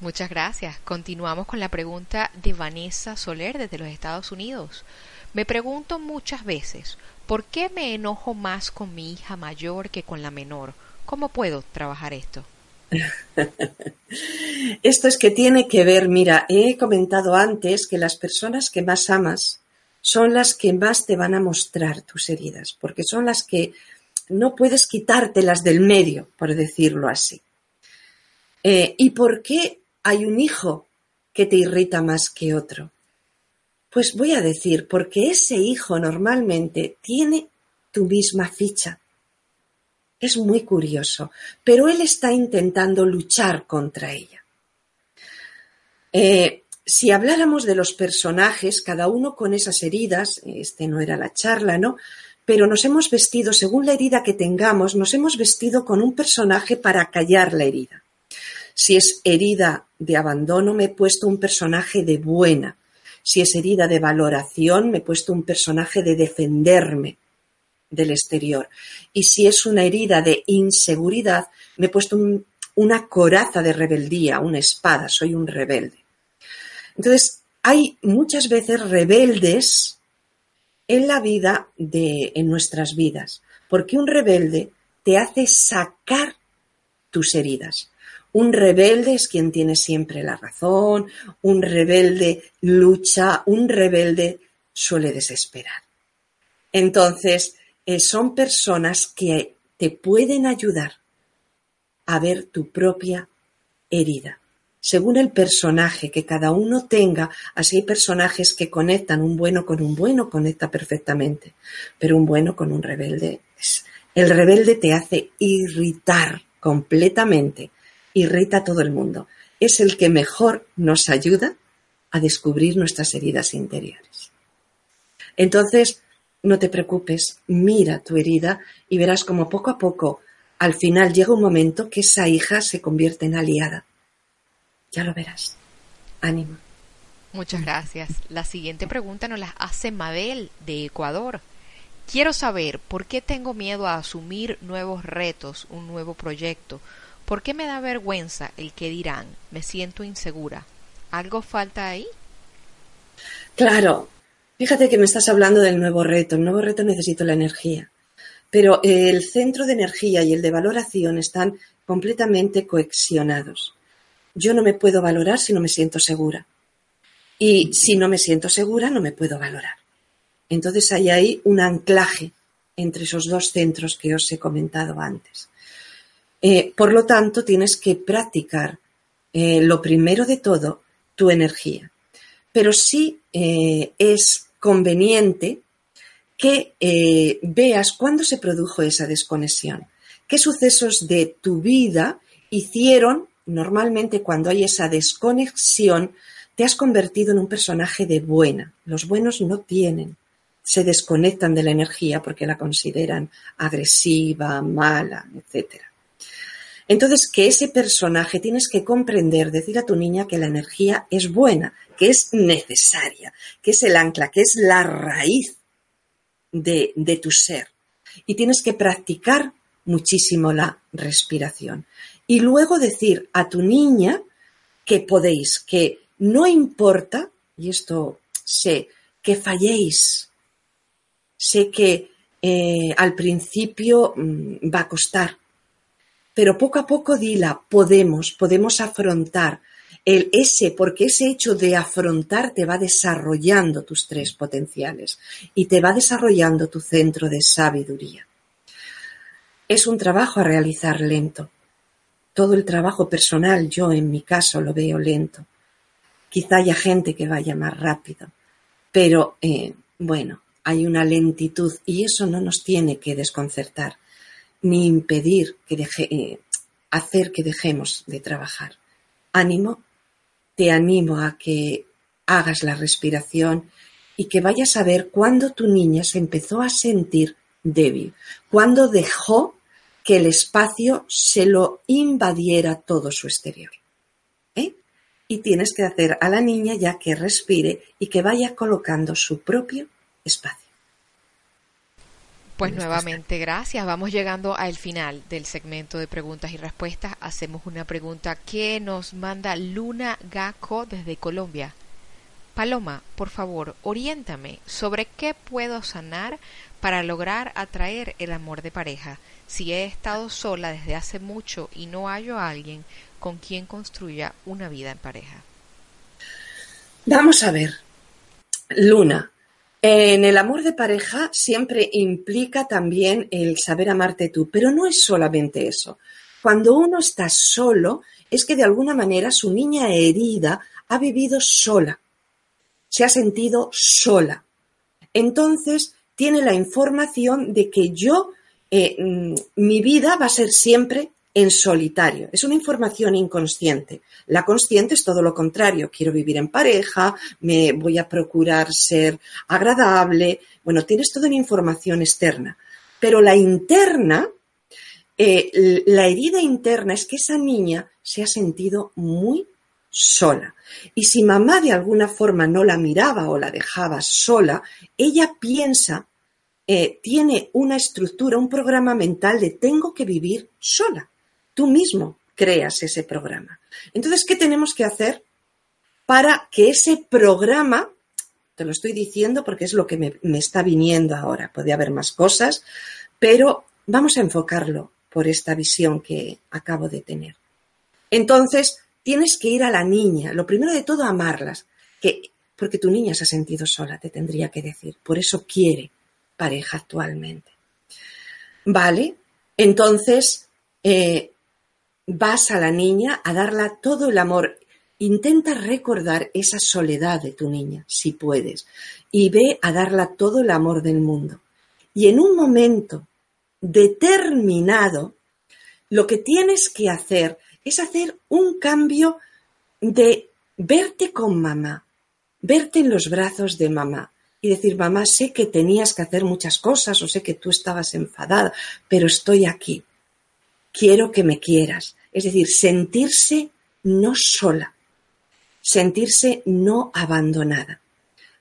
Muchas gracias. Continuamos con la pregunta de Vanessa Soler desde los Estados Unidos. Me pregunto muchas veces, ¿por qué me enojo más con mi hija mayor que con la menor? ¿Cómo puedo trabajar esto? Esto es que tiene que ver, mira, he comentado antes que las personas que más amas son las que más te van a mostrar tus heridas, porque son las que no puedes quitártelas del medio, por decirlo así. Eh, ¿Y por qué hay un hijo que te irrita más que otro? Pues voy a decir, porque ese hijo normalmente tiene tu misma ficha, es muy curioso, pero él está intentando luchar contra ella. Eh, si habláramos de los personajes, cada uno con esas heridas, este no era la charla, ¿no? Pero nos hemos vestido, según la herida que tengamos, nos hemos vestido con un personaje para callar la herida. Si es herida de abandono, me he puesto un personaje de buena. Si es herida de valoración, me he puesto un personaje de defenderme del exterior. Y si es una herida de inseguridad, me he puesto una coraza de rebeldía, una espada, soy un rebelde. Entonces, hay muchas veces rebeldes en la vida de, en nuestras vidas, porque un rebelde te hace sacar tus heridas. Un rebelde es quien tiene siempre la razón, un rebelde lucha, un rebelde suele desesperar. Entonces, eh, son personas que te pueden ayudar a ver tu propia herida. Según el personaje que cada uno tenga, así hay personajes que conectan un bueno con un bueno, conecta perfectamente, pero un bueno con un rebelde. El rebelde te hace irritar completamente, irrita a todo el mundo. Es el que mejor nos ayuda a descubrir nuestras heridas interiores. Entonces, no te preocupes, mira tu herida y verás como poco a poco, al final llega un momento que esa hija se convierte en aliada. Ya lo verás. Ánimo. Muchas gracias. La siguiente pregunta nos la hace Mabel de Ecuador. Quiero saber por qué tengo miedo a asumir nuevos retos, un nuevo proyecto. ¿Por qué me da vergüenza el que dirán? Me siento insegura. ¿Algo falta ahí? Claro, Fíjate que me estás hablando del nuevo reto. El nuevo reto necesito la energía. Pero el centro de energía y el de valoración están completamente coexionados. Yo no me puedo valorar si no me siento segura. Y si no me siento segura, no me puedo valorar. Entonces hay ahí un anclaje entre esos dos centros que os he comentado antes. Eh, por lo tanto, tienes que practicar eh, lo primero de todo, tu energía pero sí eh, es conveniente que veas cuándo se produjo esa desconexión, qué sucesos de tu vida hicieron, normalmente cuando hay esa desconexión, te has convertido en un personaje de buena. Los buenos no tienen, se desconectan de la energía porque la consideran agresiva, mala, etcétera. Entonces, que ese personaje tienes que comprender, decir a tu niña que la energía es buena, que es necesaria, que es el ancla, que es la raíz de, tu ser. Y tienes que practicar muchísimo la respiración. Y luego decir a tu niña que podéis, que no importa, y esto sé, que falléis, sé que eh, al principio mm, va a costar, pero poco a poco dila, podemos, podemos afrontar el ese, porque ese hecho de afrontar te va desarrollando tus tres potenciales y te va desarrollando tu centro de sabiduría. Es un trabajo a realizar lento. Todo el trabajo personal, yo en mi caso lo veo lento. Quizá haya gente que vaya más rápido, pero eh, bueno, hay una lentitud y eso no nos tiene que desconcertar ni impedir que deje, eh, hacer que dejemos de trabajar. Ánimo, te animo a que hagas la respiración y que vayas a ver cuándo tu niña se empezó a sentir débil, cuándo dejó que el espacio se lo invadiera todo su exterior. ¿eh? Y tienes que hacer a la niña ya que respire y que vaya colocando su propio espacio. Pues nuevamente gracias. Vamos llegando al final del segmento de preguntas y respuestas. Hacemos una pregunta que nos manda Luna Gaco desde Colombia. Paloma, por favor, oriéntame sobre qué puedo sanar para lograr atraer el amor de pareja. Si he estado sola desde hace mucho y no hallo a alguien con quien construya una vida en pareja. Vamos a ver. Luna, en el amor de pareja siempre implica también el saber amarte tú, pero no es solamente eso. Cuando uno está solo, es que de alguna manera su niña herida ha vivido sola, se ha sentido sola. Entonces tiene la información de que yo, eh, mm, mi vida va a ser siempre en solitario. Es una información inconsciente. La consciente es todo lo contrario. Quiero vivir en pareja, me voy a procurar ser agradable. Bueno, tienes toda una información externa. Pero la interna, eh, la herida interna es que esa niña se ha sentido muy sola. Y si mamá de alguna forma no la miraba o la dejaba sola, ella piensa, eh, tiene una estructura, un programa mental de tengo que vivir sola tú mismo creas ese programa. Entonces, ¿qué tenemos que hacer para que ese programa, te lo estoy diciendo porque es lo que me, está viniendo ahora, puede haber más cosas, pero vamos a enfocarlo por esta visión que acabo de tener. Entonces, tienes que ir a la niña, lo primero de todo, amarlas, que, porque tu niña se ha sentido sola, te tendría que decir, por eso quiere pareja actualmente. ¿Vale? Entonces, eh, vas a la niña a darla todo el amor. Intenta recordar esa soledad de tu niña, si puedes, y ve a darla todo el amor del mundo. Y en un momento determinado, lo que tienes que hacer es hacer un cambio de verte con mamá, verte en los brazos de mamá y decir, mamá, sé que tenías que hacer muchas cosas o sé que tú estabas enfadada, pero estoy aquí quiero que me quieras. Es decir, sentirse no sola, sentirse no abandonada.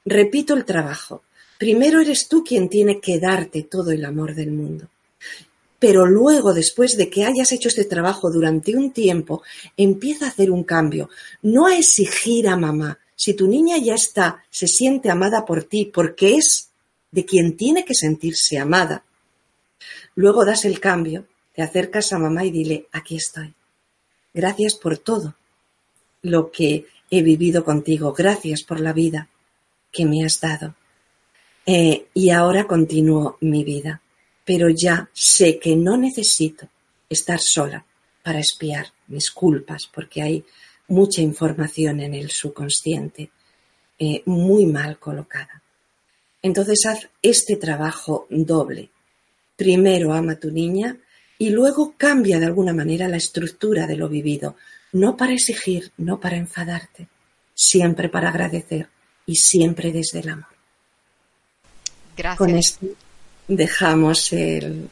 Repito el trabajo. Primero eres tú quien tiene que darte todo el amor del mundo. Pero luego, después de que hayas hecho este trabajo durante un tiempo, empieza a hacer un cambio. No a exigir a mamá. Si tu niña ya está, se siente amada por ti, porque es de quien tiene que sentirse amada. Luego das el cambio te acercas a mamá y dile, aquí estoy. Gracias por todo lo que he vivido contigo. Gracias por la vida que me has dado. Eh, y ahora continúo mi vida, pero ya sé que no necesito estar sola para espiar mis culpas, porque hay mucha información en el subconsciente eh, muy mal colocada. Entonces haz este trabajo doble. Primero ama a tu niña y luego cambia de alguna manera la estructura de lo vivido, no para exigir, no para enfadarte, siempre para agradecer y siempre desde el amor. Gracias. Con esto dejamos el,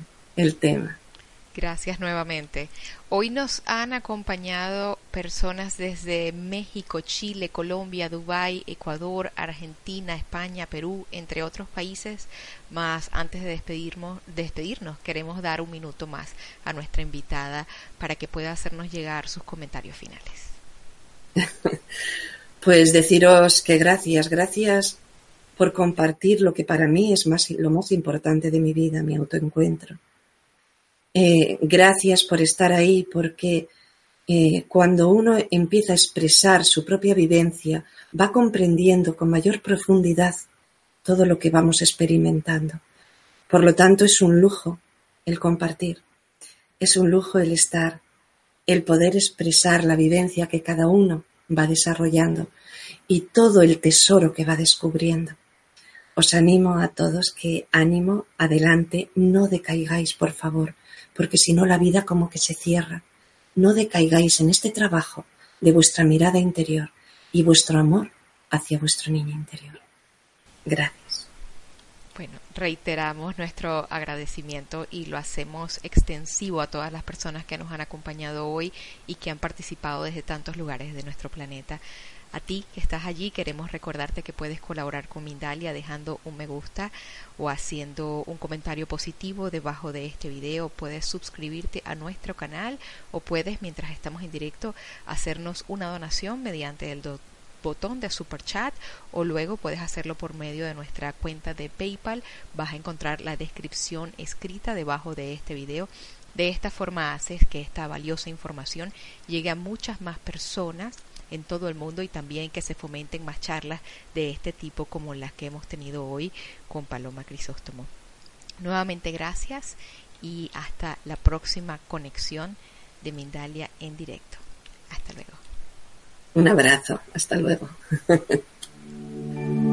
tema. Gracias nuevamente. Hoy nos han acompañado personas desde México, Chile, Colombia, Dubái, Ecuador, Argentina, España, Perú, entre otros países. Más antes de despedirnos, despedirnos, queremos dar un minuto más a nuestra invitada para que pueda hacernos llegar sus comentarios finales. Pues deciros que gracias, gracias por compartir lo que para mí es más, lo más importante de mi vida, mi autoencuentro eh, gracias por estar ahí, porque eh, cuando uno empieza a expresar su propia vivencia, va comprendiendo con mayor profundidad todo lo que vamos experimentando. Por lo tanto, es un lujo el compartir, es un lujo el estar, el poder expresar la vivencia que cada uno va desarrollando y todo el tesoro que va descubriendo. Os animo a todos que ánimo, adelante, no decaigáis, por favor, porque si no la vida como que se cierra. No decaigáis en este trabajo de vuestra mirada interior y vuestro amor hacia vuestro niño interior. Gracias. Bueno, reiteramos nuestro agradecimiento y lo hacemos extensivo a todas las personas que nos han acompañado hoy y que han participado desde tantos lugares de nuestro planeta. A ti que estás allí queremos recordarte que puedes colaborar con Mindalia dejando un me gusta o haciendo un comentario positivo debajo de este video. Puedes suscribirte a nuestro canal o puedes, mientras estamos en directo, hacernos una donación mediante el botón de super chat o luego puedes hacerlo por medio de nuestra cuenta de PayPal. Vas a encontrar la descripción escrita debajo de este video. De esta forma haces que esta valiosa información llegue a muchas más personas en todo el mundo y también que se fomenten más charlas de este tipo como las que hemos tenido hoy con Paloma Crisóstomo. Nuevamente gracias y hasta la próxima conexión de Mindalia en directo. Hasta luego. Un abrazo, hasta luego.